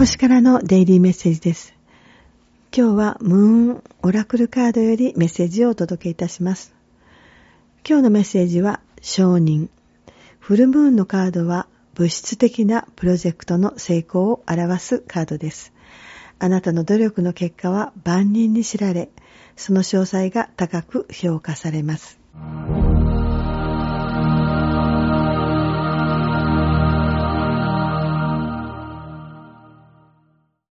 星からのデイリーメッセージです。今日はムーンオラクルカードよりメッセージをお届けいたします。今日のメッセージは承認。フルムーンのカードは物質的なプロジェクトの成功を表すカードです。あなたの努力の結果は万人に知られ、その詳細が高く評価されます。